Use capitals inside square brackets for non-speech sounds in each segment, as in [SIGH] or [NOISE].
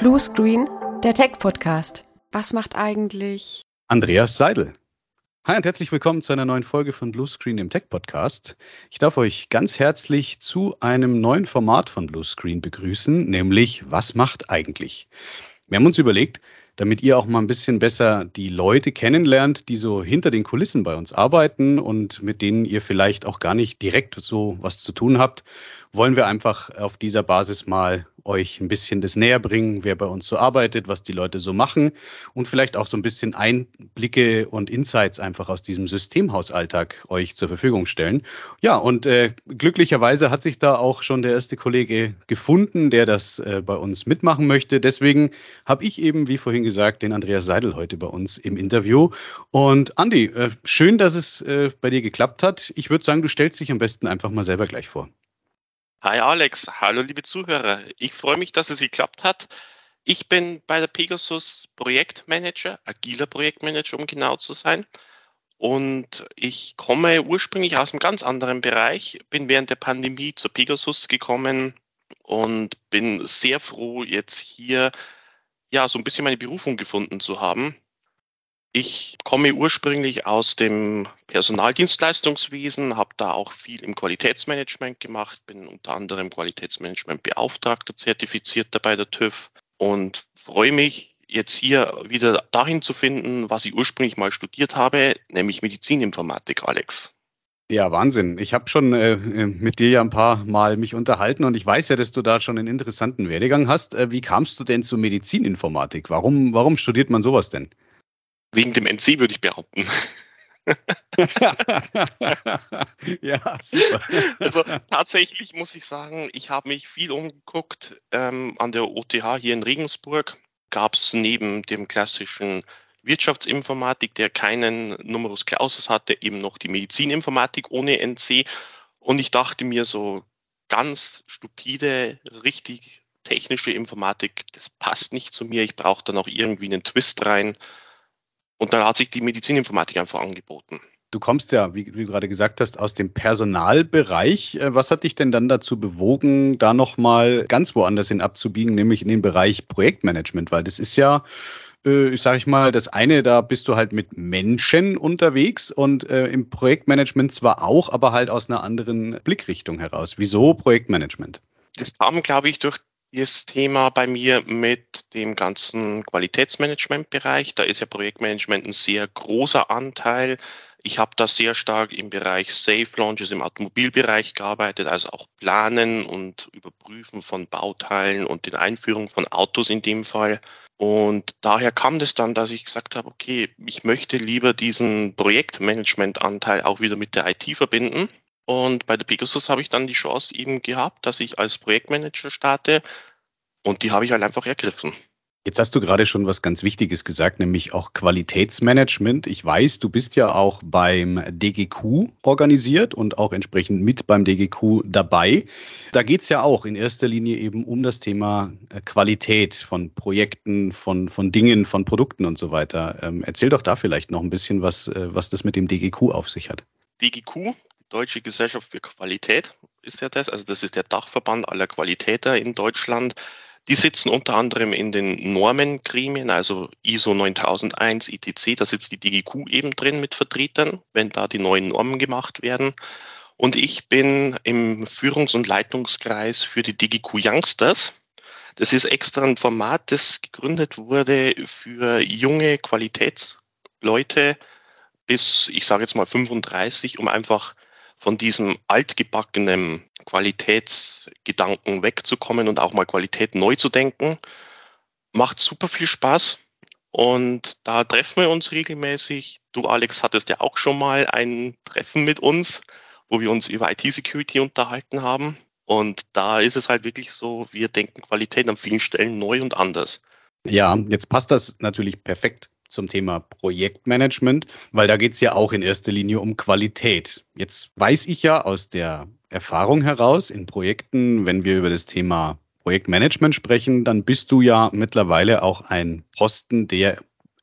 Blue Screen, der Tech-Podcast. Was macht eigentlich Andreas Seidel? Hi und herzlich willkommen zu einer neuen Folge von Blue Screen, dem Tech-Podcast. Ich darf euch ganz herzlich zu einem neuen Format von Blue Screen begrüßen, nämlich Was macht eigentlich? Wir haben uns überlegt, damit ihr auch mal ein bisschen besser die Leute kennenlernt, die so hinter den Kulissen bei uns arbeiten und mit denen ihr vielleicht auch gar nicht direkt so was zu tun habt, wollen wir einfach auf dieser Basis mal euch ein bisschen das näher bringen, wer bei uns so arbeitet, was die Leute so machen und vielleicht auch so ein bisschen Einblicke und Insights einfach aus diesem Systemhausalltag euch zur Verfügung stellen. Ja, und äh, glücklicherweise hat sich da auch schon der erste Kollege gefunden, der das äh, bei uns mitmachen möchte. Deswegen habe ich eben, wie vorhin gesagt, den Andreas Seidel heute bei uns im Interview. Und Andi, äh, schön, dass es äh, bei dir geklappt hat. Ich würde sagen, du stellst dich am besten einfach mal selber gleich vor. Hi Alex, hallo liebe Zuhörer. Ich freue mich, dass es geklappt hat. Ich bin bei der Pegasus Projektmanager, agiler Projektmanager, um genau zu sein. Und ich komme ursprünglich aus einem ganz anderen Bereich, bin während der Pandemie zur Pegasus gekommen und bin sehr froh, jetzt hier ja so ein bisschen meine Berufung gefunden zu haben. Ich komme ursprünglich aus dem Personaldienstleistungswesen, habe da auch viel im Qualitätsmanagement gemacht, bin unter anderem Qualitätsmanagementbeauftragter zertifizierter bei der TÜV und freue mich jetzt hier wieder dahin zu finden, was ich ursprünglich mal studiert habe, nämlich Medizininformatik, Alex. Ja, Wahnsinn. Ich habe schon äh, mit dir ja ein paar Mal mich unterhalten und ich weiß ja, dass du da schon einen interessanten Werdegang hast. Äh, wie kamst du denn zur Medizininformatik? Warum, warum studiert man sowas denn? Wegen dem NC würde ich behaupten. [LAUGHS] ja, super. Also tatsächlich muss ich sagen, ich habe mich viel umgeguckt. Ähm, an der OTH hier in Regensburg gab es neben dem klassischen Wirtschaftsinformatik, der keinen Numerus Clausus hatte, eben noch die Medizininformatik ohne NC. Und ich dachte mir so ganz stupide, richtig technische Informatik, das passt nicht zu mir. Ich brauche da noch irgendwie einen Twist rein. Und da hat sich die Medizininformatik einfach angeboten. Du kommst ja, wie du gerade gesagt hast, aus dem Personalbereich. Äh, was hat dich denn dann dazu bewogen, da nochmal ganz woanders hin abzubiegen, nämlich in den Bereich Projektmanagement? Weil das ist ja, äh, ich sage ich mal, das eine, da bist du halt mit Menschen unterwegs und äh, im Projektmanagement zwar auch, aber halt aus einer anderen Blickrichtung heraus. Wieso Projektmanagement? Das kam, glaube ich, durch das Thema bei mir mit dem ganzen Qualitätsmanagementbereich. Da ist ja Projektmanagement ein sehr großer Anteil. Ich habe da sehr stark im Bereich Safe Launches im Automobilbereich gearbeitet, also auch Planen und Überprüfen von Bauteilen und den Einführung von Autos in dem Fall. Und daher kam das dann, dass ich gesagt habe, okay, ich möchte lieber diesen Projektmanagement-Anteil auch wieder mit der IT verbinden und bei der Pegasus habe ich dann die Chance eben gehabt, dass ich als Projektmanager starte. Und die habe ich halt einfach ergriffen. Jetzt hast du gerade schon was ganz Wichtiges gesagt, nämlich auch Qualitätsmanagement. Ich weiß, du bist ja auch beim DGQ organisiert und auch entsprechend mit beim DGQ dabei. Da geht es ja auch in erster Linie eben um das Thema äh, Qualität von Projekten, von, von Dingen, von Produkten und so weiter. Ähm, erzähl doch da vielleicht noch ein bisschen, was, äh, was das mit dem DGQ auf sich hat. DGQ Deutsche Gesellschaft für Qualität ist ja das. Also das ist der Dachverband aller Qualitäter in Deutschland. Die sitzen unter anderem in den Normengremien, also ISO 9001, ITC, da sitzt die DGQ eben drin mit Vertretern, wenn da die neuen Normen gemacht werden. Und ich bin im Führungs- und Leitungskreis für die DGQ Youngsters. Das ist extra ein Format, das gegründet wurde für junge Qualitätsleute bis, ich sage jetzt mal 35, um einfach von diesem altgebackenen Qualitätsgedanken wegzukommen und auch mal Qualität neu zu denken. Macht super viel Spaß. Und da treffen wir uns regelmäßig. Du, Alex, hattest ja auch schon mal ein Treffen mit uns, wo wir uns über IT-Security unterhalten haben. Und da ist es halt wirklich so, wir denken Qualität an vielen Stellen neu und anders. Ja, jetzt passt das natürlich perfekt zum Thema Projektmanagement, weil da geht es ja auch in erster Linie um Qualität. Jetzt weiß ich ja aus der Erfahrung heraus in Projekten, wenn wir über das Thema Projektmanagement sprechen, dann bist du ja mittlerweile auch ein Posten, der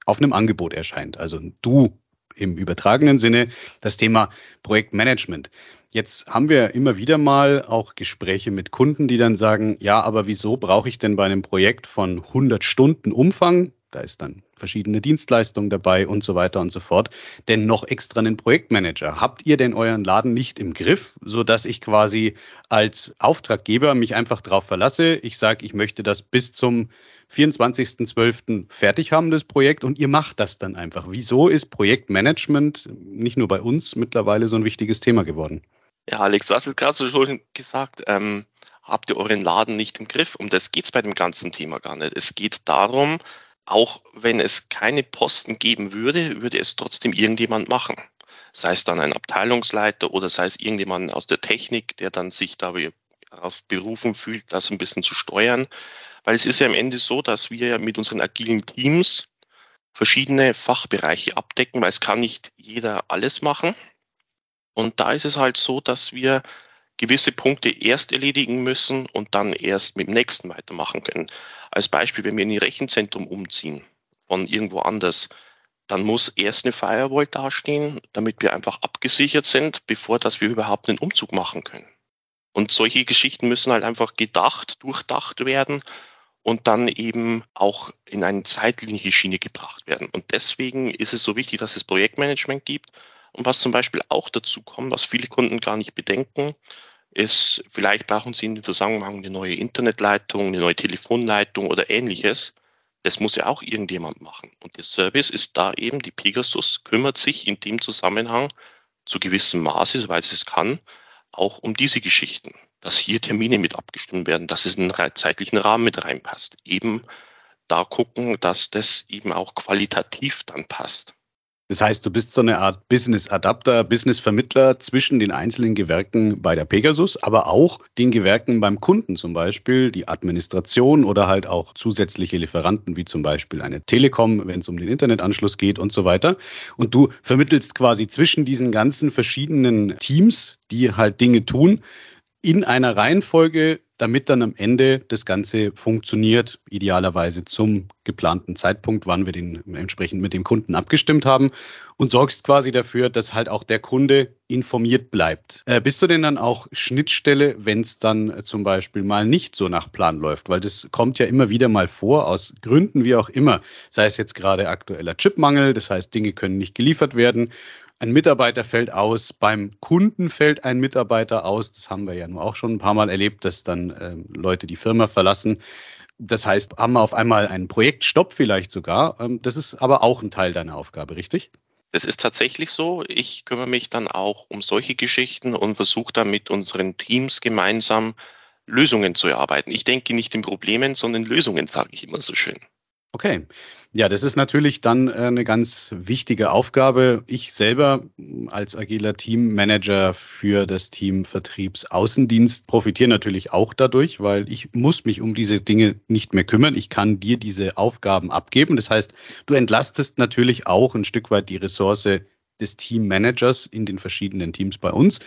auf einem Angebot erscheint. Also du im übertragenen Sinne das Thema Projektmanagement. Jetzt haben wir immer wieder mal auch Gespräche mit Kunden, die dann sagen, ja, aber wieso brauche ich denn bei einem Projekt von 100 Stunden Umfang, da ist dann verschiedene Dienstleistungen dabei und so weiter und so fort, denn noch extra einen Projektmanager. Habt ihr denn euren Laden nicht im Griff, so dass ich quasi als Auftraggeber mich einfach darauf verlasse? Ich sage, ich möchte das bis zum 24.12. fertig haben, das Projekt, und ihr macht das dann einfach. Wieso ist Projektmanagement nicht nur bei uns mittlerweile so ein wichtiges Thema geworden? Ja, Alex, du hast es gerade so schon gesagt. Ähm, habt ihr euren Laden nicht im Griff? Um das geht es bei dem ganzen Thema gar nicht. Es geht darum, auch wenn es keine Posten geben würde, würde es trotzdem irgendjemand machen. Sei es dann ein Abteilungsleiter oder sei es irgendjemand aus der Technik, der dann sich darauf berufen fühlt, das ein bisschen zu steuern. Weil es ist ja am Ende so, dass wir ja mit unseren agilen Teams verschiedene Fachbereiche abdecken, weil es kann nicht jeder alles machen. Und da ist es halt so, dass wir gewisse Punkte erst erledigen müssen und dann erst mit dem nächsten weitermachen können. Als Beispiel, wenn wir in ein Rechenzentrum umziehen von irgendwo anders, dann muss erst eine Firewall dastehen, damit wir einfach abgesichert sind, bevor dass wir überhaupt einen Umzug machen können. Und solche Geschichten müssen halt einfach gedacht, durchdacht werden und dann eben auch in eine zeitliche Schiene gebracht werden. Und deswegen ist es so wichtig, dass es Projektmanagement gibt. Und was zum Beispiel auch dazu kommt, was viele Kunden gar nicht bedenken, ist, vielleicht brauchen Sie in dem Zusammenhang eine neue Internetleitung, eine neue Telefonleitung oder ähnliches. Das muss ja auch irgendjemand machen. Und der Service ist da eben, die Pegasus kümmert sich in dem Zusammenhang zu gewissem Maße, soweit es kann, auch um diese Geschichten, dass hier Termine mit abgestimmt werden, dass es in den zeitlichen Rahmen mit reinpasst. Eben da gucken, dass das eben auch qualitativ dann passt. Das heißt, du bist so eine Art Business Adapter, Business Vermittler zwischen den einzelnen Gewerken bei der Pegasus, aber auch den Gewerken beim Kunden, zum Beispiel die Administration oder halt auch zusätzliche Lieferanten, wie zum Beispiel eine Telekom, wenn es um den Internetanschluss geht und so weiter. Und du vermittelst quasi zwischen diesen ganzen verschiedenen Teams, die halt Dinge tun, in einer Reihenfolge, damit dann am Ende das Ganze funktioniert, idealerweise zum geplanten Zeitpunkt, wann wir den entsprechend mit dem Kunden abgestimmt haben und sorgst quasi dafür, dass halt auch der Kunde informiert bleibt. Äh, bist du denn dann auch Schnittstelle, wenn es dann zum Beispiel mal nicht so nach Plan läuft? Weil das kommt ja immer wieder mal vor, aus Gründen wie auch immer. Sei es jetzt gerade aktueller Chipmangel, das heißt, Dinge können nicht geliefert werden ein Mitarbeiter fällt aus, beim Kunden fällt ein Mitarbeiter aus. Das haben wir ja nur auch schon ein paar Mal erlebt, dass dann äh, Leute die Firma verlassen. Das heißt, haben wir auf einmal einen Projektstopp vielleicht sogar. Ähm, das ist aber auch ein Teil deiner Aufgabe, richtig? Das ist tatsächlich so. Ich kümmere mich dann auch um solche Geschichten und versuche dann mit unseren Teams gemeinsam Lösungen zu erarbeiten. Ich denke nicht in Problemen, sondern Lösungen, sage ich immer so schön. Okay. Ja, das ist natürlich dann äh, eine ganz wichtige Aufgabe. Ich selber als agiler Teammanager für das Team Vertriebsaußendienst profitiere natürlich auch dadurch, weil ich muss mich um diese Dinge nicht mehr kümmern. Ich kann dir diese Aufgaben abgeben. Das heißt, du entlastest natürlich auch ein Stück weit die Ressource des Teammanagers in den verschiedenen Teams bei uns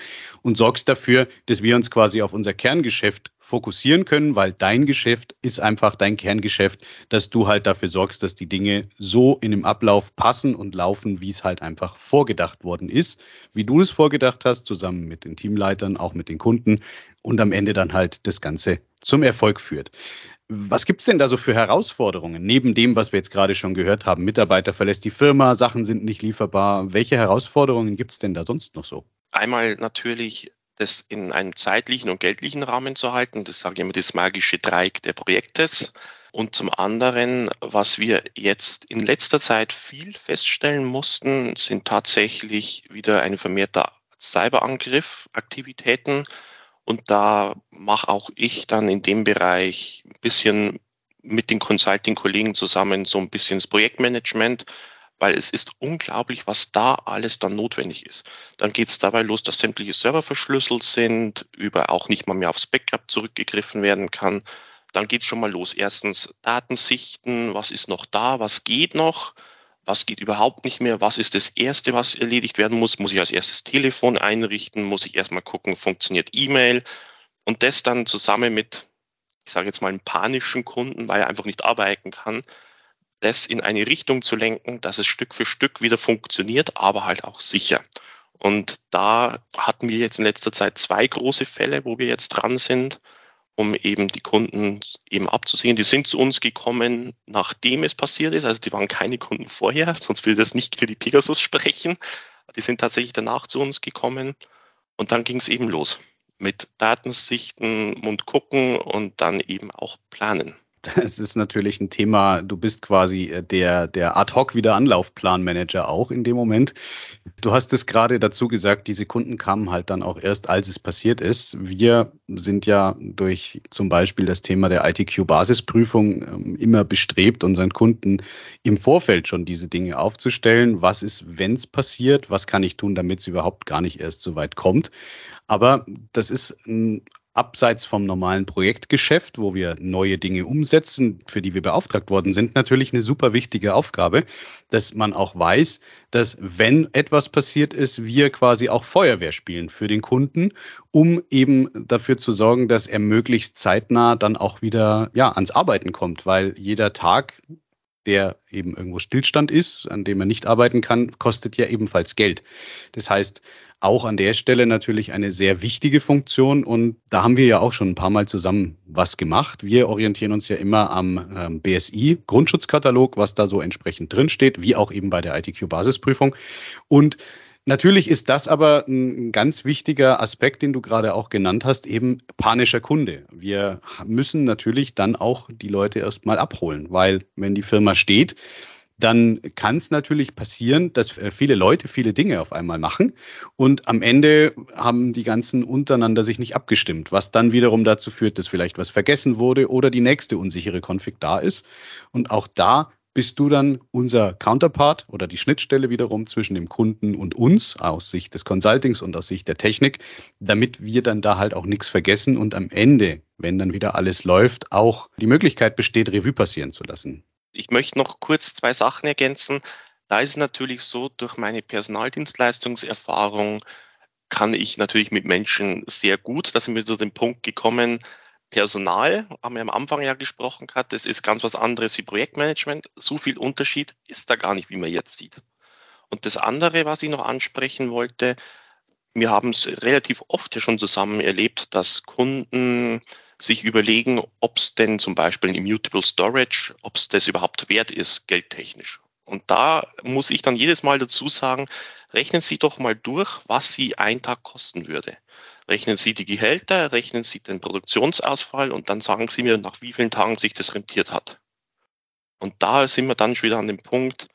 und sorgst dafür, dass wir uns quasi auf unser Kerngeschäft fokussieren können, weil dein Geschäft ist einfach dein Kerngeschäft, dass du halt dafür sorgst, dass die Dinge so in dem Ablauf passen und laufen, wie es halt einfach vorgedacht worden ist, wie du es vorgedacht hast, zusammen mit den Teamleitern, auch mit den Kunden und am Ende dann halt das Ganze zum Erfolg führt. Was gibt es denn da so für Herausforderungen, neben dem, was wir jetzt gerade schon gehört haben? Mitarbeiter verlässt die Firma, Sachen sind nicht lieferbar. Welche Herausforderungen gibt es denn da sonst noch so? Einmal natürlich das in einem zeitlichen und geldlichen Rahmen zu halten. Das sage ich immer das magische Dreieck der Projektes. Und zum anderen, was wir jetzt in letzter Zeit viel feststellen mussten, sind tatsächlich wieder ein vermehrter Cyberangriff, Aktivitäten. Und da mache auch ich dann in dem Bereich ein bisschen mit den Consulting-Kollegen zusammen so ein bisschen das Projektmanagement, weil es ist unglaublich, was da alles dann notwendig ist. Dann geht es dabei los, dass sämtliche Server verschlüsselt sind, über auch nicht mal mehr aufs Backup zurückgegriffen werden kann. Dann geht es schon mal los. Erstens Datensichten, was ist noch da, was geht noch, was geht überhaupt nicht mehr, was ist das Erste, was erledigt werden muss, muss ich als erstes Telefon einrichten, muss ich erstmal gucken, funktioniert E-Mail? Und das dann zusammen mit, ich sage jetzt mal, einem panischen Kunden, weil er einfach nicht arbeiten kann, das in eine Richtung zu lenken, dass es Stück für Stück wieder funktioniert, aber halt auch sicher. Und da hatten wir jetzt in letzter Zeit zwei große Fälle, wo wir jetzt dran sind, um eben die Kunden eben abzusehen. Die sind zu uns gekommen, nachdem es passiert ist. Also die waren keine Kunden vorher, [LAUGHS] sonst will das nicht für die Pegasus sprechen. Die sind tatsächlich danach zu uns gekommen. Und dann ging es eben los mit Datensichten und gucken und dann eben auch planen. Das ist natürlich ein Thema. Du bist quasi äh, der, der Ad-Hoc wieder Anlaufplanmanager auch in dem Moment. Du hast es gerade dazu gesagt, diese Kunden kamen halt dann auch erst, als es passiert ist. Wir sind ja durch zum Beispiel das Thema der ITQ-Basisprüfung ähm, immer bestrebt, unseren Kunden im Vorfeld schon diese Dinge aufzustellen. Was ist, wenn es passiert? Was kann ich tun, damit es überhaupt gar nicht erst so weit kommt? Aber das ist ein abseits vom normalen Projektgeschäft, wo wir neue Dinge umsetzen, für die wir beauftragt worden sind, natürlich eine super wichtige Aufgabe, dass man auch weiß, dass wenn etwas passiert ist, wir quasi auch Feuerwehr spielen für den Kunden, um eben dafür zu sorgen, dass er möglichst zeitnah dann auch wieder ja, ans Arbeiten kommt, weil jeder Tag der eben irgendwo Stillstand ist, an dem er nicht arbeiten kann, kostet ja ebenfalls Geld. Das heißt, auch an der Stelle natürlich eine sehr wichtige Funktion und da haben wir ja auch schon ein paar Mal zusammen was gemacht. Wir orientieren uns ja immer am ähm, BSI Grundschutzkatalog, was da so entsprechend drinsteht, wie auch eben bei der ITQ Basisprüfung und Natürlich ist das aber ein ganz wichtiger Aspekt, den du gerade auch genannt hast, eben panischer Kunde. Wir müssen natürlich dann auch die Leute erstmal abholen, weil wenn die Firma steht, dann kann es natürlich passieren, dass äh, viele Leute viele Dinge auf einmal machen und am Ende haben die ganzen untereinander sich nicht abgestimmt, was dann wiederum dazu führt, dass vielleicht was vergessen wurde oder die nächste unsichere Config da ist. Und auch da bist du dann unser Counterpart oder die Schnittstelle wiederum zwischen dem Kunden und uns aus Sicht des Consultings und aus Sicht der Technik, damit wir dann da halt auch nichts vergessen und am Ende, wenn dann wieder alles läuft, auch die Möglichkeit besteht, Revue passieren zu lassen. Ich möchte noch kurz zwei Sachen ergänzen. Da ist es natürlich so, durch meine Personaldienstleistungserfahrung kann ich natürlich mit Menschen sehr gut, da sind wir zu dem Punkt gekommen, Personal, haben wir am Anfang ja gesprochen gehabt, das ist ganz was anderes wie Projektmanagement. So viel Unterschied ist da gar nicht, wie man jetzt sieht. Und das andere, was ich noch ansprechen wollte, wir haben es relativ oft ja schon zusammen erlebt, dass Kunden sich überlegen, ob es denn zum Beispiel ein Immutable Storage, ob es das überhaupt wert ist, geldtechnisch. Und da muss ich dann jedes Mal dazu sagen, rechnen Sie doch mal durch, was Sie ein Tag kosten würde. Rechnen Sie die Gehälter, rechnen Sie den Produktionsausfall und dann sagen Sie mir, nach wie vielen Tagen sich das rentiert hat. Und da sind wir dann schon wieder an dem Punkt,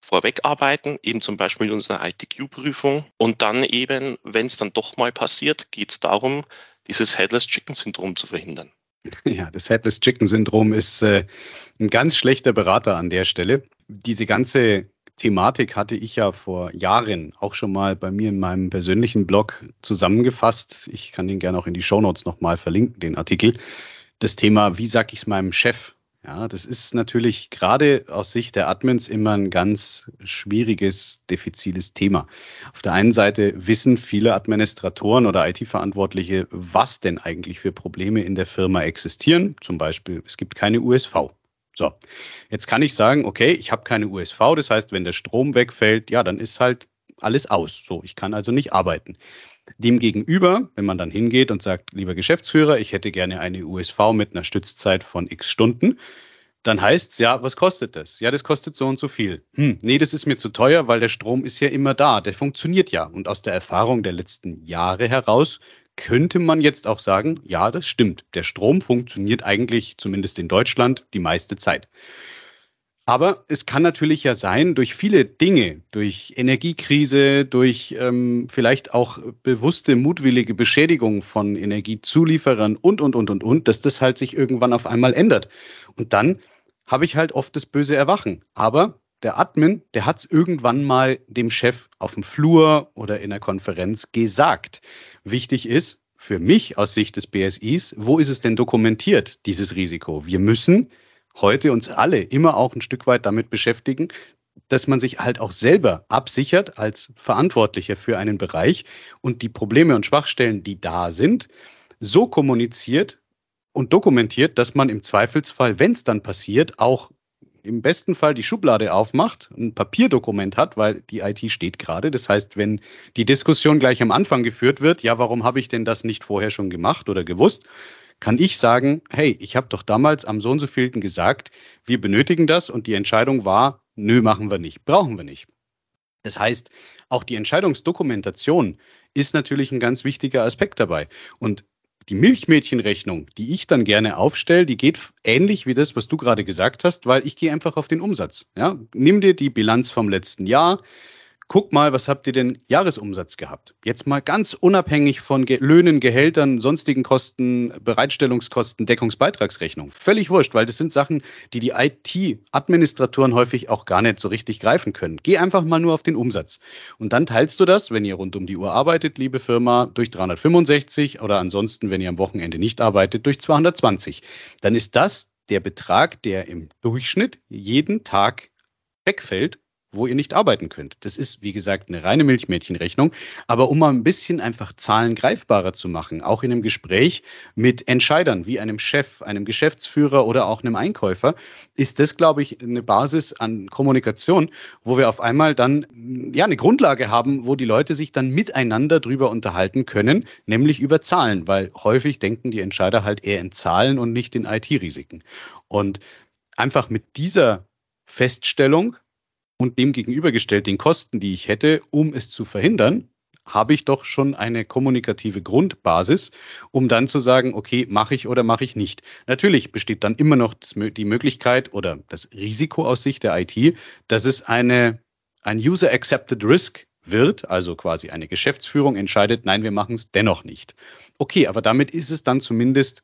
vorweg arbeiten, eben zum Beispiel in unserer ITQ-Prüfung. Und dann eben, wenn es dann doch mal passiert, geht es darum, dieses Headless Chicken Syndrom zu verhindern. [LAUGHS] Ja, das Headless Chicken Syndrom ist äh, ein ganz schlechter Berater an der Stelle. Diese ganze Thematik hatte ich ja vor Jahren auch schon mal bei mir in meinem persönlichen Blog zusammengefasst. Ich kann den gerne auch in die Shownotes nochmal verlinken, den Artikel. Das Thema, wie sage ich es meinem Chef, ja, das ist natürlich gerade aus Sicht der Admins immer ein ganz schwieriges, diffiziles Thema. Auf der einen Seite wissen viele Administratoren oder IT-Verantwortliche, was denn eigentlich für Probleme in der Firma existieren. Zum Beispiel, es gibt keine USV. So, jetzt kann ich sagen, okay, ich habe keine USV, das heißt, wenn der Strom wegfällt, ja, dann ist halt alles aus. So, ich kann also nicht arbeiten. Demgegenüber, wenn man dann hingeht und sagt, lieber Geschäftsführer, ich hätte gerne eine USV mit einer Stützzeit von x Stunden, dann heißt es, ja, was kostet das? Ja, das kostet so und so viel. Hm, nee, das ist mir zu teuer, weil der Strom ist ja immer da, der funktioniert ja. Und aus der Erfahrung der letzten Jahre heraus könnte man jetzt auch sagen, ja, das stimmt. Der Strom funktioniert eigentlich, zumindest in Deutschland, die meiste Zeit. Aber es kann natürlich ja sein, durch viele Dinge, durch Energiekrise, durch ähm, vielleicht auch bewusste, mutwillige Beschädigung von Energiezulieferern und, und, und, und, und, dass das halt sich irgendwann auf einmal ändert. Und dann habe ich halt oft das böse Erwachen. Aber der Admin, der hat es irgendwann mal dem Chef auf dem Flur oder in der Konferenz gesagt. Wichtig ist, für mich aus Sicht des BSIs, wo ist es denn dokumentiert, dieses Risiko? Wir müssen heute uns alle immer auch ein Stück weit damit beschäftigen, dass man sich halt auch selber absichert als Verantwortlicher für einen Bereich und die Probleme und Schwachstellen, die da sind, so kommuniziert und dokumentiert, dass man im Zweifelsfall, wenn es dann passiert, auch im besten Fall die Schublade aufmacht, ein Papierdokument hat, weil die IT steht gerade. Das heißt, wenn die Diskussion gleich am Anfang geführt wird, ja, warum habe ich denn das nicht vorher schon gemacht oder gewusst, kann ich sagen, hey, ich habe doch damals am so und so vielten gesagt, wir benötigen das und die Entscheidung war, nö, machen wir nicht, brauchen wir nicht. Das heißt, auch die Entscheidungsdokumentation ist natürlich ein ganz wichtiger Aspekt dabei. Und die Milchmädchenrechnung, die ich dann gerne aufstelle, die geht ähnlich wie das, was du gerade gesagt hast, weil ich gehe einfach auf den Umsatz. Ja? Nimm dir die Bilanz vom letzten Jahr, guck mal, was habt ihr denn Jahresumsatz gehabt? Jetzt mal ganz unabhängig von Ge Löhnen, Gehältern, sonstigen Kosten, Bereitstellungskosten, Deckungsbeitragsrechnung. Völlig wurscht, weil das sind Sachen, die die IT-Administratoren häufig auch gar nicht so richtig greifen können. Geh einfach mal nur auf den Umsatz. Und dann teilst du das, wenn ihr rund um die Uhr arbeitet, liebe Firma, durch 365 oder ansonsten, wenn ihr am Wochenende nicht arbeitet, durch 220. Dann ist das der Betrag, der im Durchschnitt jeden Tag wegfällt wo ihr nicht arbeiten könnt. Das ist, wie gesagt, eine reine Milchmädchenrechnung. Aber um mal ein bisschen einfach Zahlen greifbarer zu machen, auch in einem Gespräch mit Entscheidern wie einem Chef, einem Geschäftsführer oder auch einem Einkäufer, ist das, glaube ich, eine Basis an Kommunikation, wo wir auf einmal dann ja eine Grundlage haben, wo die Leute sich dann miteinander drüber unterhalten können, nämlich über Zahlen, weil häufig denken die Entscheider halt eher in Zahlen und nicht in IT-Risiken. Und einfach mit dieser Feststellung und dem gegenübergestellt den Kosten, die ich hätte, um es zu verhindern, habe ich doch schon eine kommunikative Grundbasis, um dann zu sagen, okay, mache ich oder mache ich nicht. Natürlich besteht dann immer noch die Möglichkeit oder das Risiko aus Sicht der IT, dass es eine, ein User-Accepted Risk wird, also quasi eine Geschäftsführung entscheidet, nein, wir machen es dennoch nicht. Okay, aber damit ist es dann zumindest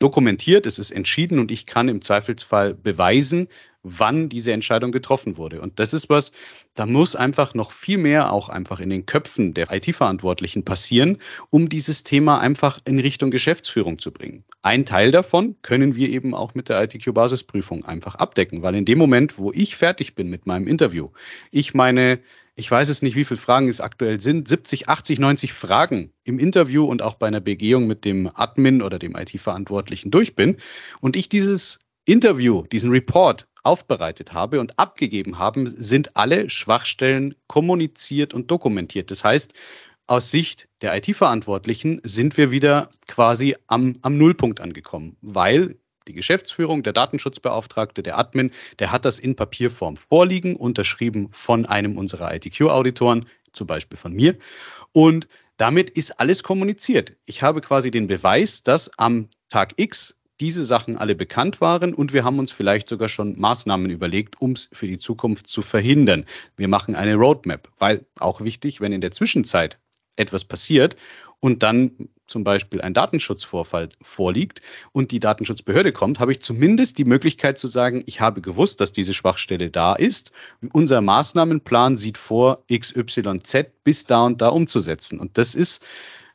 dokumentiert, es ist entschieden und ich kann im Zweifelsfall beweisen, wann diese Entscheidung getroffen wurde. Und das ist was, da muss einfach noch viel mehr auch einfach in den Köpfen der IT-Verantwortlichen passieren, um dieses Thema einfach in Richtung Geschäftsführung zu bringen. Ein Teil davon können wir eben auch mit der ITQ-Basisprüfung einfach abdecken, weil in dem Moment, wo ich fertig bin mit meinem Interview, ich meine ich weiß es nicht, wie viele Fragen es aktuell sind, 70, 80, 90 Fragen im Interview und auch bei einer Begehung mit dem Admin oder dem IT-Verantwortlichen durch bin und ich dieses Interview, diesen Report aufbereitet habe und abgegeben haben, sind alle Schwachstellen kommuniziert und dokumentiert. Das heißt, aus Sicht der IT-Verantwortlichen sind wir wieder quasi am, am Nullpunkt angekommen, weil die Geschäftsführung, der Datenschutzbeauftragte, der Admin, der hat das in Papierform vorliegen, unterschrieben von einem unserer ITQ-Auditoren, zum Beispiel von mir. Und damit ist alles kommuniziert. Ich habe quasi den Beweis, dass am Tag X diese Sachen alle bekannt waren und wir haben uns vielleicht sogar schon Maßnahmen überlegt, um es für die Zukunft zu verhindern. Wir machen eine Roadmap, weil auch wichtig, wenn in der Zwischenzeit etwas passiert und dann zum Beispiel ein Datenschutzvorfall vorliegt und die Datenschutzbehörde kommt, habe ich zumindest die Möglichkeit zu sagen, ich habe gewusst, dass diese Schwachstelle da ist. Unser Maßnahmenplan sieht vor, XYZ bis da und da umzusetzen. Und das ist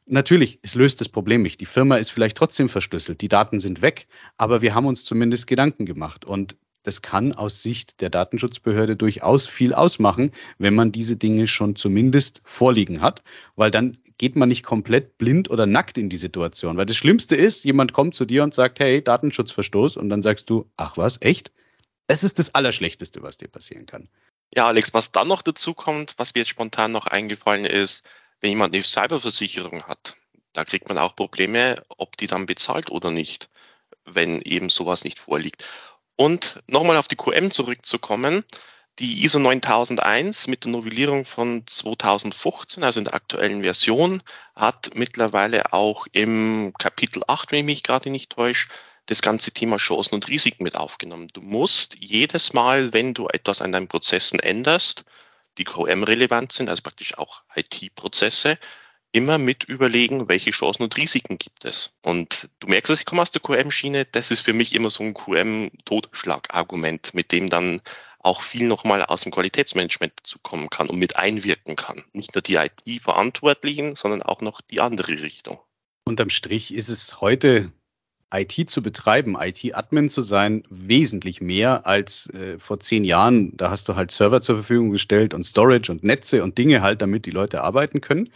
Natürlich, es löst das Problem nicht. Die Firma ist vielleicht trotzdem verschlüsselt, die Daten sind weg, aber wir haben uns zumindest Gedanken gemacht. Und das kann aus Sicht der Datenschutzbehörde durchaus viel ausmachen, wenn man diese Dinge schon zumindest vorliegen hat, weil dann geht man nicht komplett blind oder nackt in die Situation. Weil das Schlimmste ist, jemand kommt zu dir und sagt, hey, Datenschutzverstoß, und dann sagst du, ach was, echt? Es ist das Allerschlechteste, was dir passieren kann. Ja, Alex, was dann noch dazu kommt, was mir jetzt spontan noch eingefallen ist, wenn jemand eine Cyberversicherung hat, da kriegt man auch Probleme, ob die dann bezahlt oder nicht, wenn eben sowas nicht vorliegt. Und nochmal auf die QM zurückzukommen, die ISO 9001 mit der Novellierung von 2015, also in der aktuellen Version, hat mittlerweile auch im Kapitel 8, wenn ich mich gerade nicht täusche, das ganze Thema Chancen und Risiken mit aufgenommen. Du musst jedes Mal, wenn du etwas an deinen Prozessen änderst, die QM-relevant sind, also praktisch auch IT-Prozesse, immer mit überlegen, welche Chancen und Risiken gibt es. Und du merkst es, ich komme aus der QM-Schiene, das ist für mich immer so ein QM-Totschlagargument, mit dem dann auch viel nochmal aus dem Qualitätsmanagement dazukommen kann und mit einwirken kann. Nicht nur die IT-Verantwortlichen, sondern auch noch die andere Richtung. Unterm Strich ist es heute IT zu betreiben, IT-Admin zu sein, wesentlich mehr als äh, vor zehn Jahren. Da hast du halt Server zur Verfügung gestellt und Storage und Netze und Dinge halt, damit die Leute arbeiten können.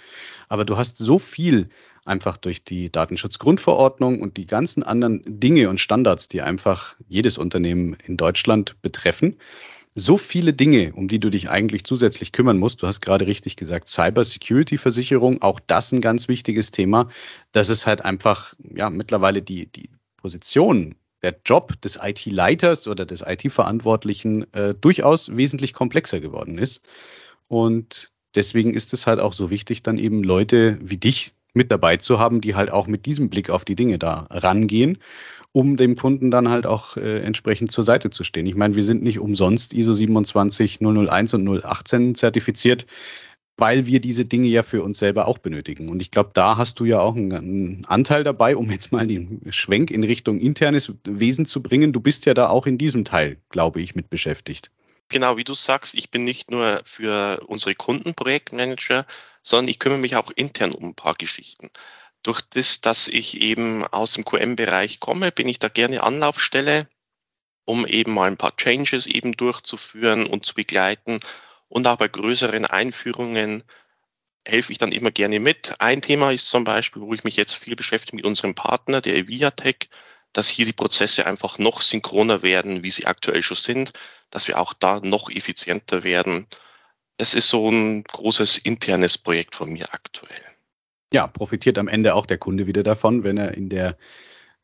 Aber du hast so viel einfach durch die Datenschutzgrundverordnung und die ganzen anderen Dinge und Standards, die einfach jedes Unternehmen in Deutschland betreffen. So viele Dinge, um die du dich eigentlich zusätzlich kümmern musst. Du hast gerade richtig gesagt, Cyber-Security-Versicherung, auch das ein ganz wichtiges Thema, dass es halt einfach, ja, mittlerweile die, die Position, der Job des IT-Leiters oder des IT-Verantwortlichen äh, durchaus wesentlich komplexer geworden ist. Und deswegen ist es halt auch so wichtig, dann eben Leute wie dich mit dabei zu haben, die halt auch mit diesem Blick auf die Dinge da rangehen, um dem Kunden dann halt auch äh, entsprechend zur Seite zu stehen. Ich meine, wir sind nicht umsonst ISO 27001 und 018 zertifiziert, weil wir diese Dinge ja für uns selber auch benötigen. Und ich glaube, da hast du ja auch einen, einen, Anteil dabei, um jetzt mal den Schwenk in Richtung internes Wesen zu bringen. Du bist ja da auch in diesem Teil, glaube ich, mit beschäftigt. Genau, wie du sagst, ich bin nicht nur für unsere Kunden Projektmanager, sondern ich kümmere mich auch intern um ein paar Geschichten. Durch das, dass ich eben aus dem QM-Bereich komme, bin ich da gerne Anlaufstelle, um eben mal ein paar Changes eben durchzuführen und zu begleiten. Und auch bei größeren Einführungen helfe ich dann immer gerne mit. Ein Thema ist zum Beispiel, wo ich mich jetzt viel beschäftige mit unserem Partner, der Eviatec, dass hier die Prozesse einfach noch synchroner werden, wie sie aktuell schon sind, dass wir auch da noch effizienter werden. Es ist so ein großes internes Projekt von mir aktuell. Ja, profitiert am Ende auch der Kunde wieder davon, wenn er in der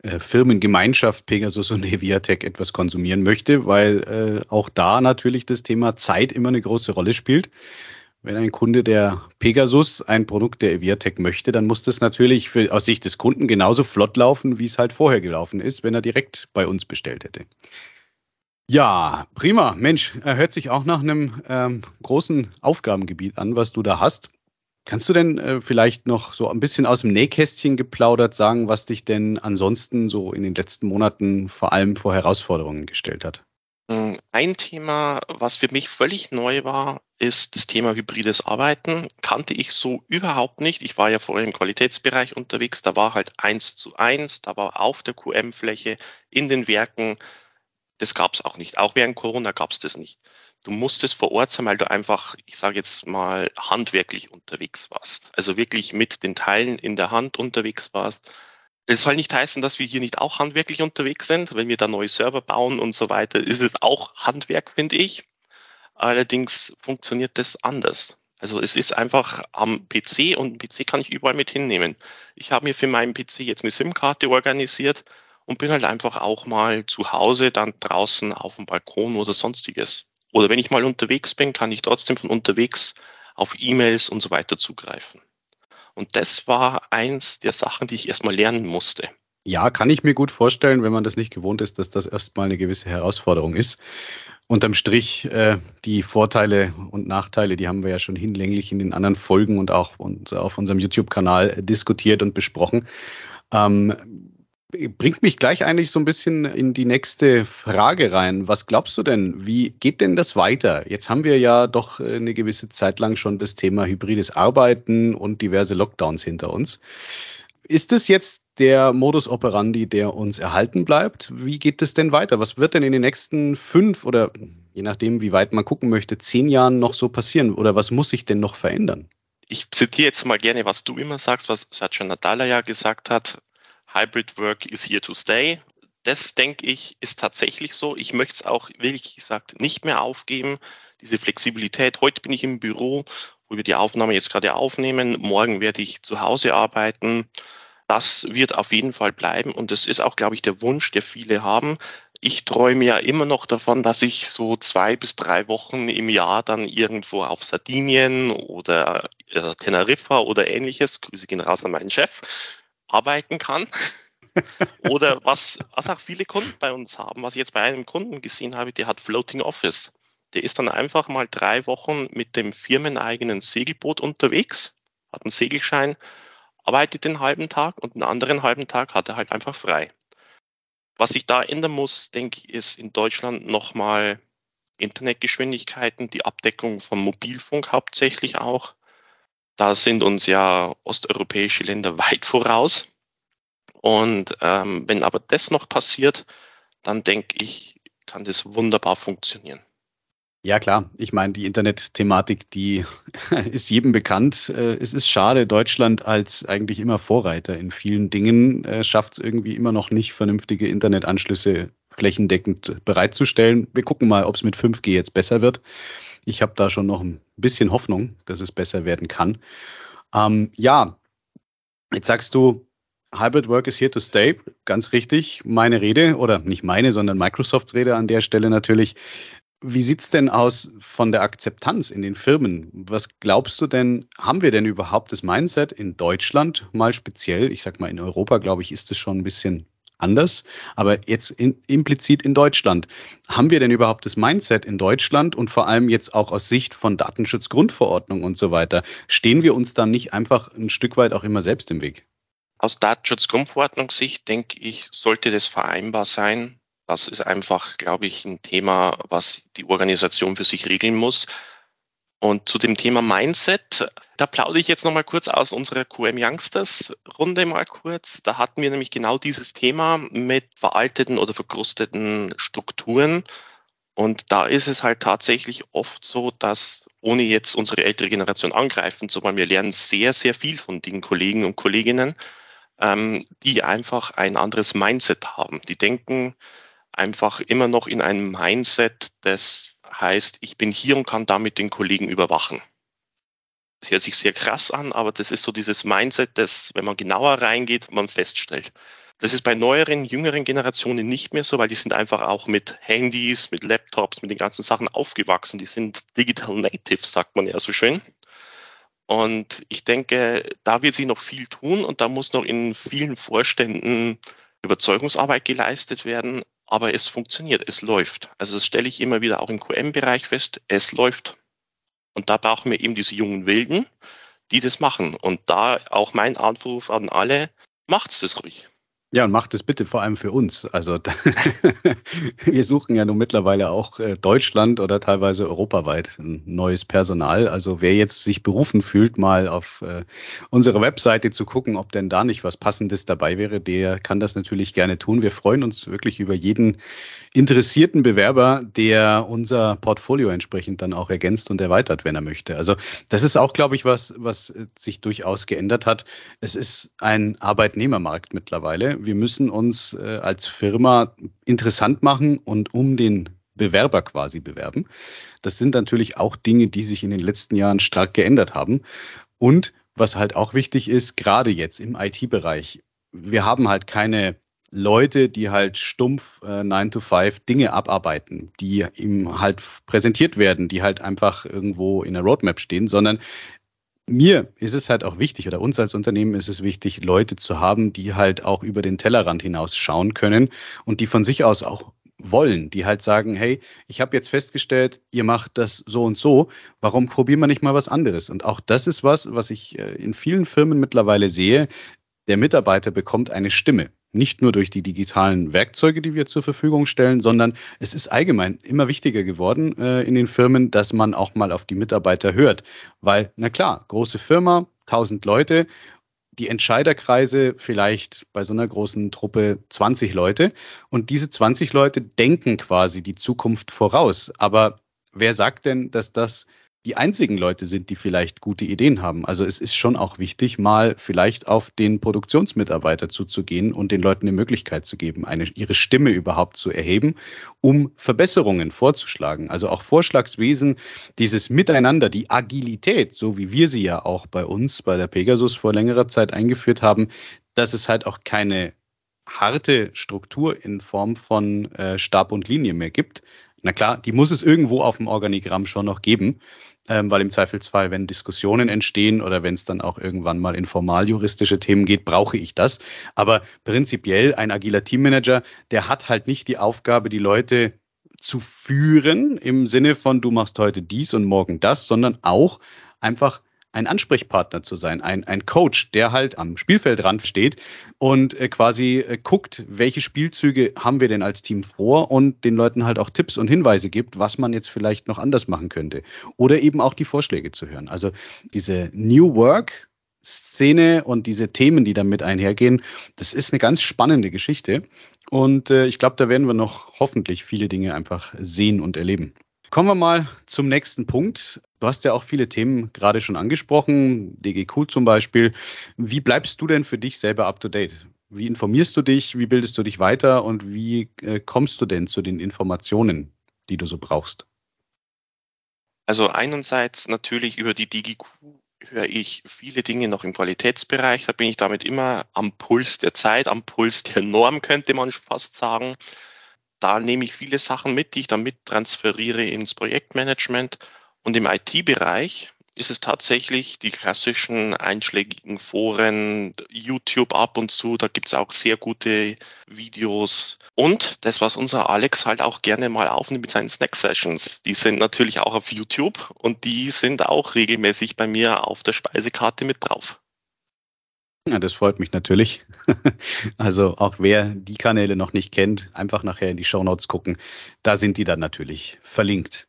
äh, Firmengemeinschaft Pegasus und Eviatec etwas konsumieren möchte, weil äh, auch da natürlich das Thema Zeit immer eine große Rolle spielt. Wenn ein Kunde der Pegasus ein Produkt der Eviatec möchte, dann muss das natürlich für, aus Sicht des Kunden genauso flott laufen, wie es halt vorher gelaufen ist, wenn er direkt bei uns bestellt hätte. Ja, prima. Mensch, er hört sich auch nach einem ähm, großen Aufgabengebiet an, was du da hast. Kannst du denn äh, vielleicht noch so ein bisschen aus dem Nähkästchen geplaudert sagen, was dich denn ansonsten so in den letzten Monaten vor allem vor Herausforderungen gestellt hat? Hm, ein Thema, was für mich völlig neu war, ist das Thema hybrides Arbeiten. Kannte ich so überhaupt nicht. Ich war ja vorher im Qualitätsbereich unterwegs. Da war halt eins zu eins. Da war auf der QM-Fläche in den Werken. Das gab es auch nicht. Auch während Corona gab es das nicht. Du musstest vor Ort sein, weil du einfach, ich sage jetzt mal, handwerklich unterwegs warst. Also wirklich mit den Teilen in der Hand unterwegs warst es soll nicht heißen, dass wir hier nicht auch handwerklich unterwegs sind. Wenn wir da neue Server bauen und so weiter, ist es auch Handwerk, finde ich. Allerdings funktioniert das anders. Also es ist einfach am PC und PC kann ich überall mit hinnehmen. Ich habe mir für meinen PC jetzt eine SIM-Karte organisiert und bin halt einfach auch mal zu Hause, dann draußen auf dem Balkon oder sonstiges. Oder wenn ich mal unterwegs bin, kann ich trotzdem von unterwegs auf E-Mails und so weiter zugreifen. Und das war eins der Sachen, die ich erstmal lernen musste. Ja, kann ich mir gut vorstellen, wenn man das nicht gewohnt ist, dass das erstmal eine gewisse Herausforderung ist. Unterm Strich, äh, die Vorteile und Nachteile, die haben wir ja schon hinlänglich in den anderen Folgen und auch auf unserem YouTube-Kanal diskutiert und besprochen. Ähm, bringt mich gleich eigentlich so ein bisschen in die nächste Frage rein. Was glaubst du denn? Wie geht denn das weiter? Jetzt haben wir ja doch eine gewisse Zeit lang schon das Thema hybrides Arbeiten und diverse Lockdowns hinter uns. Ist es jetzt der Modus operandi, der uns erhalten bleibt? Wie geht es denn weiter? Was wird denn in den nächsten fünf oder je nachdem, wie weit man gucken möchte, zehn Jahren noch so passieren? Oder was muss sich denn noch verändern? Ich zitiere jetzt mal gerne, was du immer sagst, was Satya Nadala ja gesagt hat. Hybrid Work is here to stay. Das, denke ich, ist tatsächlich so. Ich möchte es auch, wirklich gesagt, nicht mehr aufgeben. Diese Flexibilität. Heute bin ich im Büro, wo wir die Aufnahme jetzt gerade aufnehmen. Morgen werde ich zu Hause arbeiten. Das wird auf jeden Fall bleiben und das ist auch, glaube ich, der Wunsch, der viele haben. Ich träume ja immer noch davon, dass ich so zwei bis drei Wochen im Jahr dann irgendwo auf Sardinien oder äh, Teneriffa oder ähnliches, Grüße gehen raus an meinen Chef, arbeiten kann. [LAUGHS] Oder was, was auch viele Kunden bei uns haben, was ich jetzt bei einem Kunden gesehen habe, der hat Floating Office. Der ist dann einfach mal drei Wochen mit dem firmeneigenen Segelboot unterwegs, hat einen Segelschein, arbeitet den halben Tag und einen anderen halben Tag hat er halt einfach frei. Was sich da ändern muss, denke ich, ist in Deutschland nochmal Internetgeschwindigkeiten, die Abdeckung von Mobilfunk hauptsächlich auch. Da sind uns ja osteuropäische Länder weit voraus. Und ähm, wenn aber das noch passiert, dann denke ich, kann das wunderbar funktionieren. Ja klar, ich meine, die Internet-Thematik, die [LAUGHS] ist jedem bekannt. Äh, es ist schade, Deutschland als eigentlich immer Vorreiter in vielen Dingen äh, schafft es irgendwie immer noch nicht, vernünftige Internetanschlüsse flächendeckend bereitzustellen. Wir gucken mal, ob es mit 5G jetzt besser wird. Ich habe da schon noch ein bisschen Hoffnung, dass es besser werden kann. Ähm, ja, jetzt sagst du, Hybrid Work is here to stay. Ganz richtig. Meine Rede, oder nicht meine, sondern Microsofts Rede an der Stelle natürlich. Wie sieht's denn aus von der Akzeptanz in den Firmen? Was glaubst du denn, haben wir denn überhaupt das Mindset in Deutschland mal speziell? Ich sag mal, in Europa, glaube ich, ist es schon ein bisschen anders. Aber jetzt in, implizit in Deutschland. Haben wir denn überhaupt das Mindset in Deutschland und vor allem jetzt auch aus Sicht von Datenschutzgrundverordnung und so weiter? Stehen wir uns dann nicht einfach ein Stück weit auch immer selbst im Weg? Aus Datenschutzgrundverordnungssicht denke ich, sollte das vereinbar sein. Das ist einfach, glaube ich, ein Thema, was die Organisation für sich regeln muss. Und zu dem Thema Mindset, da plaudere ich jetzt nochmal kurz aus unserer QM Youngsters Runde mal kurz. Da hatten wir nämlich genau dieses Thema mit veralteten oder verkrusteten Strukturen. Und da ist es halt tatsächlich oft so, dass ohne jetzt unsere ältere Generation angreifen zu wollen, wir lernen sehr, sehr viel von den Kollegen und Kolleginnen, ähm, die einfach ein anderes Mindset haben. Die denken einfach immer noch in einem Mindset, das heißt, ich bin hier und kann damit den Kollegen überwachen. Das hört sich sehr krass an, aber das ist so dieses Mindset, das, wenn man genauer reingeht, man feststellt. Das ist bei neueren, jüngeren Generationen nicht mehr so, weil die sind einfach auch mit Handys, mit Laptops, mit den ganzen Sachen aufgewachsen. Die sind digital native, sagt man ja so schön. Und ich denke, da wird sich noch viel tun und da muss noch in vielen Vorständen Überzeugungsarbeit geleistet werden. Aber es funktioniert, es läuft. Also das stelle ich immer wieder auch im QM-Bereich fest, es läuft. Und da brauchen wir eben diese jungen Wilden, die das machen. Und da auch mein Anruf an alle, macht's das ruhig. Ja, und macht es bitte vor allem für uns. Also [LAUGHS] wir suchen ja nun mittlerweile auch äh, Deutschland oder teilweise europaweit ein neues Personal. Also wer jetzt sich berufen fühlt, mal auf äh, unsere Webseite zu gucken, ob denn da nicht was Passendes dabei wäre, der kann das natürlich gerne tun. Wir freuen uns wirklich über jeden interessierten Bewerber, der unser Portfolio entsprechend dann auch ergänzt und erweitert, wenn er möchte. Also das ist auch, glaube ich, was, was sich durchaus geändert hat. Es ist ein Arbeitnehmermarkt mittlerweile wir müssen uns äh, als Firma interessant machen und um den Bewerber quasi bewerben. Das sind natürlich auch Dinge, die sich in den letzten Jahren stark geändert haben. Und was halt auch wichtig ist, gerade jetzt im IT-Bereich, wir haben halt keine Leute, die halt stumpf äh, 9 to 5 Dinge abarbeiten, die ihm halt präsentiert werden, die halt einfach irgendwo in der Roadmap stehen, sondern mir ist es halt auch wichtig oder uns als Unternehmen ist es wichtig, Leute zu haben, die halt auch über den Tellerrand hinaus schauen können und die von sich aus auch wollen, die halt sagen, hey, ich habe jetzt festgestellt, ihr macht das so und so, warum probieren wir nicht mal was anderes? Und auch das ist was, was ich äh, in vielen Firmen mittlerweile sehe. Der Mitarbeiter bekommt eine Stimme nicht nur durch die digitalen Werkzeuge, die wir zur Verfügung stellen, sondern es ist allgemein immer wichtiger geworden äh, in den Firmen, dass man auch mal auf die Mitarbeiter hört. Weil, na klar, große Firma, 1000 Leute, die Entscheiderkreise vielleicht bei so einer großen Truppe 20 Leute und diese 20 Leute denken quasi die Zukunft voraus. Aber wer sagt denn, dass das die einzigen Leute sind, die vielleicht gute Ideen haben. Also es ist schon auch wichtig, mal vielleicht auf den Produktionsmitarbeiter zuzugehen und den Leuten die Möglichkeit zu geben, eine, ihre Stimme überhaupt zu erheben, um Verbesserungen vorzuschlagen. Also auch Vorschlagswesen, dieses Miteinander, die Agilität, so wie wir sie ja auch bei uns bei der Pegasus vor längerer Zeit eingeführt haben, dass es halt auch keine harte Struktur in Form von äh, Stab und Linie mehr gibt. Na klar, die muss es irgendwo auf dem Organigramm schon noch geben, ähm, weil im Zweifelsfall, wenn Diskussionen entstehen oder wenn es dann auch irgendwann mal in formaljuristische Themen geht, brauche ich das. Aber prinzipiell ein agiler Teammanager, der hat halt nicht die Aufgabe, die Leute zu führen im Sinne von du machst heute dies und morgen das, sondern auch einfach ein Ansprechpartner zu sein, ein, ein Coach, der halt am Spielfeldrand steht und äh, quasi äh, guckt, welche Spielzüge haben wir denn als Team vor und den Leuten halt auch Tipps und Hinweise gibt, was man jetzt vielleicht noch anders machen könnte. Oder eben auch die Vorschläge zu hören. Also diese New Work Szene und diese Themen, die damit einhergehen, das ist eine ganz spannende Geschichte. Und äh, ich glaube, da werden wir noch hoffentlich viele Dinge einfach sehen und erleben. Kommen wir mal zum nächsten Punkt. Du hast ja auch viele Themen gerade schon angesprochen, DGQ zum Beispiel. Wie bleibst du denn für dich selber up to date? Wie informierst du dich? Wie bildest du dich weiter? Und wie äh, kommst du denn zu den Informationen, die du so brauchst? Also einerseits natürlich über die DGQ höre ich viele Dinge noch im Qualitätsbereich. Da bin ich damit immer am Puls der Zeit, am Puls der Norm, könnte man fast sagen. Da nehme ich viele Sachen mit, die ich dann mit transferiere ins Projektmanagement. Und im IT-Bereich ist es tatsächlich die klassischen einschlägigen Foren, YouTube ab und zu, da gibt es auch sehr gute Videos. Und das, was unser Alex halt auch gerne mal aufnimmt mit seinen Snack-Sessions, die sind natürlich auch auf YouTube und die sind auch regelmäßig bei mir auf der Speisekarte mit drauf. Ja, das freut mich natürlich. [LAUGHS] Also auch wer die Kanäle noch nicht kennt, einfach nachher in die Show Notes gucken. Da sind die dann natürlich verlinkt.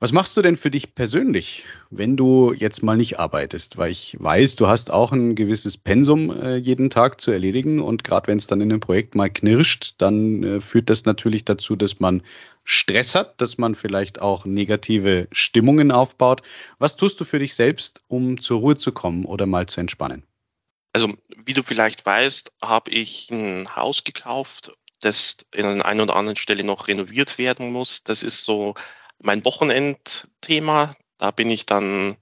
Was machst du denn für dich persönlich, wenn du jetzt mal nicht arbeitest? Weil ich weiß, du hast auch ein gewisses Pensum äh, jeden Tag zu erledigen und gerade wenn es dann in einem Projekt mal knirscht, dann äh, führt das natürlich dazu, dass man Stress hat, dass man vielleicht auch negative Stimmungen aufbaut. Was tust du für dich selbst, um zur Ruhe zu kommen oder mal zu entspannen? Also, wie du vielleicht weißt, habe ich ein Haus gekauft, das in einer oder anderen Stelle noch renoviert werden muss. Das ist so mein Wochenendthema. Da bin ich dann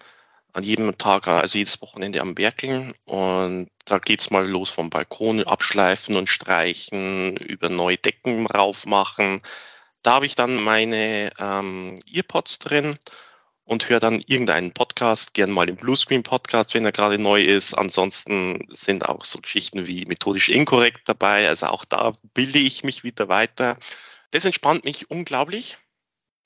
an jedem Tag, also jedes Wochenende am Werkeln und da geht's mal los vom Balkon abschleifen und streichen, über neue Decken raufmachen. Da habe ich dann meine ähm, Earpods drin und höre dann irgendeinen Podcast, gern mal den Bluescreen Podcast, wenn er gerade neu ist. Ansonsten sind auch so Geschichten wie methodisch inkorrekt dabei. Also auch da bilde ich mich wieder weiter. Das entspannt mich unglaublich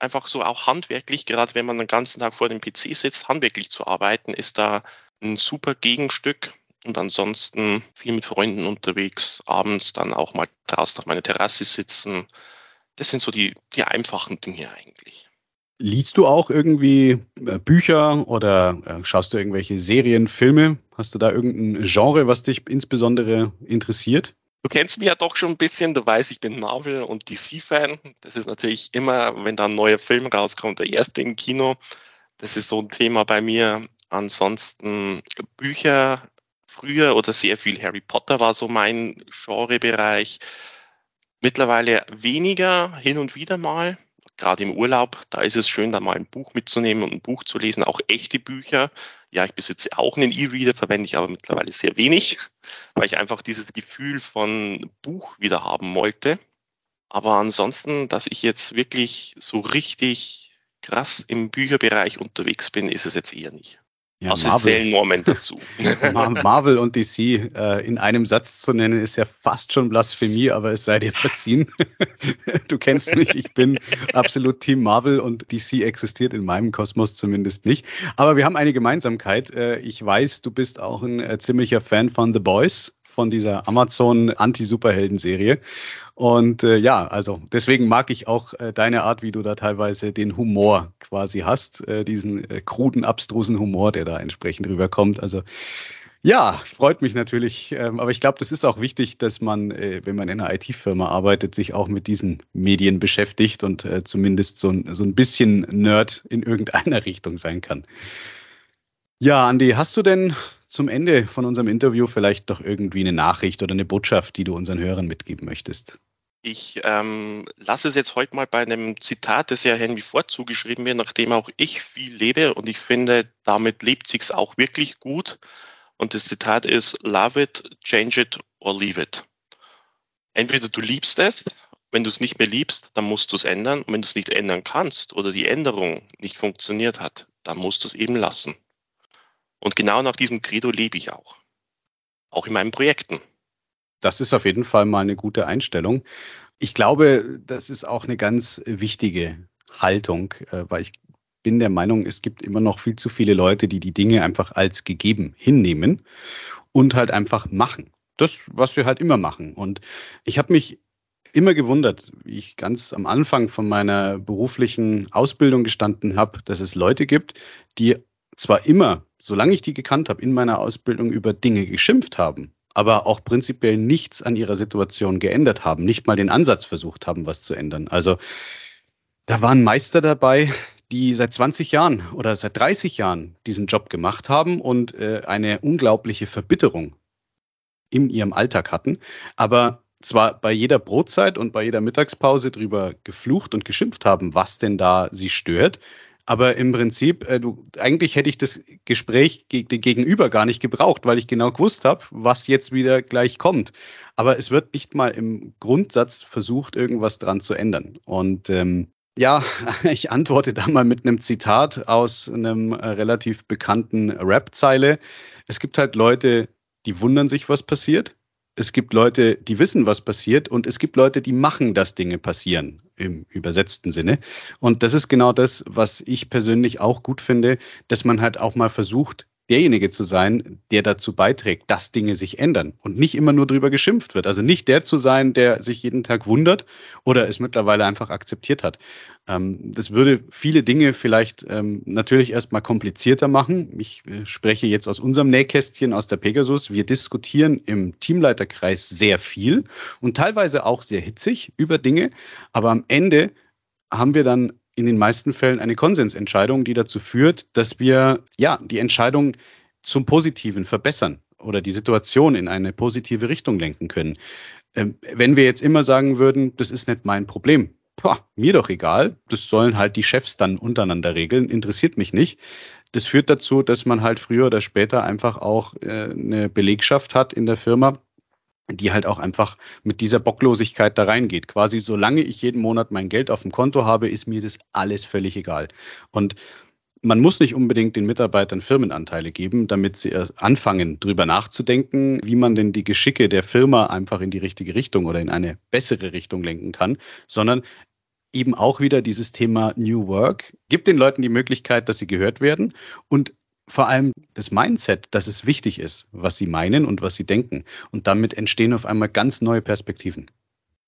einfach so auch handwerklich, gerade wenn man den ganzen Tag vor dem PC sitzt, handwerklich zu arbeiten, ist da ein super Gegenstück. Und ansonsten viel mit Freunden unterwegs, abends dann auch mal draußen auf meiner Terrasse sitzen. Das sind so die, die einfachen Dinge eigentlich. Liest du auch irgendwie äh, Bücher oder äh, schaust du irgendwelche Serien, Filme? Hast du da irgendein Genre, was dich insbesondere interessiert? Du kennst mich ja doch schon ein bisschen, du weißt, ich bin Marvel- und DC-Fan. Das ist natürlich immer, wenn da ein neuer Film rauskommt, der erste im Kino. Das ist so ein Thema bei mir. Ansonsten Bücher, früher oder sehr viel Harry Potter war so mein Genrebereich. Mittlerweile weniger, hin und wieder mal gerade im Urlaub, da ist es schön, da mal ein Buch mitzunehmen und ein Buch zu lesen, auch echte Bücher. Ja, ich besitze auch einen E-Reader, verwende ich aber mittlerweile sehr wenig, [LAUGHS] weil ich einfach dieses Gefühl von Buch wieder haben wollte. Aber ansonsten, dass ich jetzt wirklich so richtig krass im Bücherbereich unterwegs bin, ist es jetzt eher nicht. Ja, Außer Marvel. Norman dazu. [LAUGHS] Marvel und DC äh, in einem Satz zu nennen, ist ja fast schon Blasphemie, aber es sei dir verziehen. [LAUGHS] du kennst mich, ich bin absolut Team Marvel und DC existiert in meinem Kosmos zumindest nicht. Aber wir haben eine Gemeinsamkeit. Äh, ich weiß, du bist auch ein äh, ziemlicher Fan von The Boys von dieser Amazon Anti-Superhelden-Serie. Und äh, ja, also deswegen mag ich auch äh, deine Art, wie du da teilweise den Humor quasi hast, äh, diesen äh, kruden, abstrusen Humor, der da entsprechend rüberkommt. Also ja, freut mich natürlich. Ähm, aber ich glaube, das ist auch wichtig, dass man, äh, wenn man in einer IT-Firma arbeitet, sich auch mit diesen Medien beschäftigt und äh, zumindest so ein, so ein bisschen Nerd in irgendeiner [LAUGHS] Richtung sein kann. Ja, Andi, hast du denn zum Ende von unserem Interview vielleicht doch irgendwie eine Nachricht oder eine Botschaft, die du unseren Hörern mitgeben möchtest? Ich ähm, lasse es jetzt heute mal bei einem Zitat, das ja Henry Ford zugeschrieben wird, nachdem auch ich viel lebe und ich finde, damit lebt sich's auch wirklich gut. Und das Zitat ist, love it, change it or leave it. Entweder du liebst es, wenn du es nicht mehr liebst, dann musst du es ändern. Und wenn du es nicht ändern kannst oder die Änderung nicht funktioniert hat, dann musst du es eben lassen. Und genau nach diesem Credo lebe ich auch. Auch in meinen Projekten. Das ist auf jeden Fall mal eine gute Einstellung. Ich glaube, das ist auch eine ganz wichtige Haltung, äh, weil ich bin der Meinung, es gibt immer noch viel zu viele Leute, die die Dinge einfach als gegeben hinnehmen und halt einfach machen. Das, was wir halt immer machen. Und ich habe mich immer gewundert, wie ich ganz am Anfang von meiner beruflichen Ausbildung gestanden habe, dass es Leute gibt, die zwar immer, solange ich die gekannt habe, in meiner Ausbildung über Dinge geschimpft haben, aber auch prinzipiell nichts an ihrer Situation geändert haben, nicht mal den Ansatz versucht haben, was zu ändern. Also da waren Meister dabei, die seit 20 Jahren oder seit 30 Jahren diesen Job gemacht haben und äh, eine unglaubliche Verbitterung in ihrem Alltag hatten, aber zwar bei jeder Brotzeit und bei jeder Mittagspause drüber geflucht und geschimpft haben, was denn da sie stört. Aber im Prinzip, äh, du, eigentlich hätte ich das Gespräch geg gegenüber gar nicht gebraucht, weil ich genau gewusst habe, was jetzt wieder gleich kommt. Aber es wird nicht mal im Grundsatz versucht, irgendwas dran zu ändern. Und ähm, ja, [LAUGHS] ich antworte da mal mit einem Zitat aus einem äh, relativ bekannten Rap-Zeile. Es gibt halt Leute, die wundern sich, was passiert es gibt Leute, die wissen, was passiert und es gibt Leute, die machen, dass Dinge passieren im übersetzten Sinne. Und das ist genau das, was ich persönlich auch gut finde, dass man halt auch mal versucht, derjenige zu sein, der dazu beiträgt, dass Dinge sich ändern und nicht immer nur drüber geschimpft wird. Also nicht der zu sein, der sich jeden Tag wundert oder es mittlerweile einfach akzeptiert hat. Ähm, das würde viele Dinge vielleicht ähm, natürlich erstmal komplizierter machen. Ich äh, spreche jetzt aus unserem Nähkästchen aus der Pegasus. Wir diskutieren im Teamleiterkreis sehr viel und teilweise auch sehr hitzig über Dinge, aber am Ende haben wir dann in den meisten Fällen eine Konsensentscheidung, die dazu führt, dass wir ja die Entscheidung zum Positiven verbessern oder die Situation in eine positive Richtung lenken können. Ähm, wenn wir jetzt immer sagen würden, das ist nicht mein Problem, Boah, mir doch egal, das sollen halt die Chefs dann untereinander regeln, interessiert mich nicht. Das führt dazu, dass man halt früher oder später einfach auch äh, eine Belegschaft hat in der Firma, die halt auch einfach mit dieser Bocklosigkeit da reingeht. Quasi, solange ich jeden Monat mein Geld auf dem Konto habe, ist mir das alles völlig egal. Und man muss nicht unbedingt den Mitarbeitern Firmenanteile geben, damit sie anfangen, drüber nachzudenken, wie man denn die Geschicke der Firma einfach in die richtige Richtung oder in eine bessere Richtung lenken kann, sondern eben auch wieder dieses Thema New Work. Gibt den Leuten die Möglichkeit, dass sie gehört werden und vor allem das Mindset, dass es wichtig ist, was sie meinen und was sie denken. Und damit entstehen auf einmal ganz neue Perspektiven.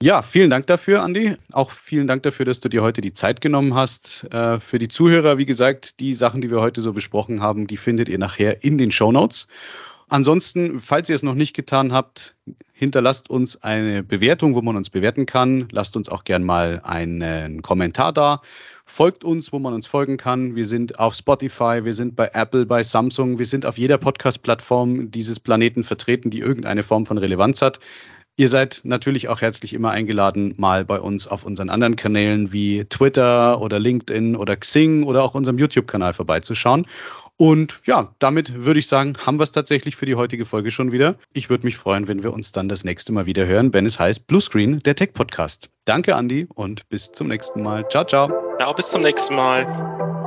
Ja, vielen Dank dafür, Andi. Auch vielen Dank dafür, dass du dir heute die Zeit genommen hast. Äh, für die Zuhörer, wie gesagt, die Sachen, die wir heute so besprochen haben, die findet ihr nachher in den Show Notes. Ansonsten, falls ihr es noch nicht getan habt, hinterlasst uns eine Bewertung, wo man uns bewerten kann. Lasst uns auch gern mal einen Kommentar da. Folgt uns, wo man uns folgen kann. Wir sind auf Spotify, wir sind bei Apple, bei Samsung, wir sind auf jeder Podcast-Plattform dieses Planeten vertreten, die irgendeine Form von Relevanz hat. Ihr seid natürlich auch herzlich immer eingeladen, mal bei uns auf unseren anderen Kanälen wie Twitter oder LinkedIn oder Xing oder auch unserem YouTube-Kanal vorbeizuschauen. Und ja, damit würde ich sagen, haben wir es tatsächlich für die heutige Folge schon wieder. Ich würde mich freuen, wenn wir uns dann das nächste Mal wieder hören, wenn es heißt Bluescreen, der Tech Podcast. Danke, Andi, und bis zum nächsten Mal. Ciao, ciao. Ciao, bis zum nächsten Mal.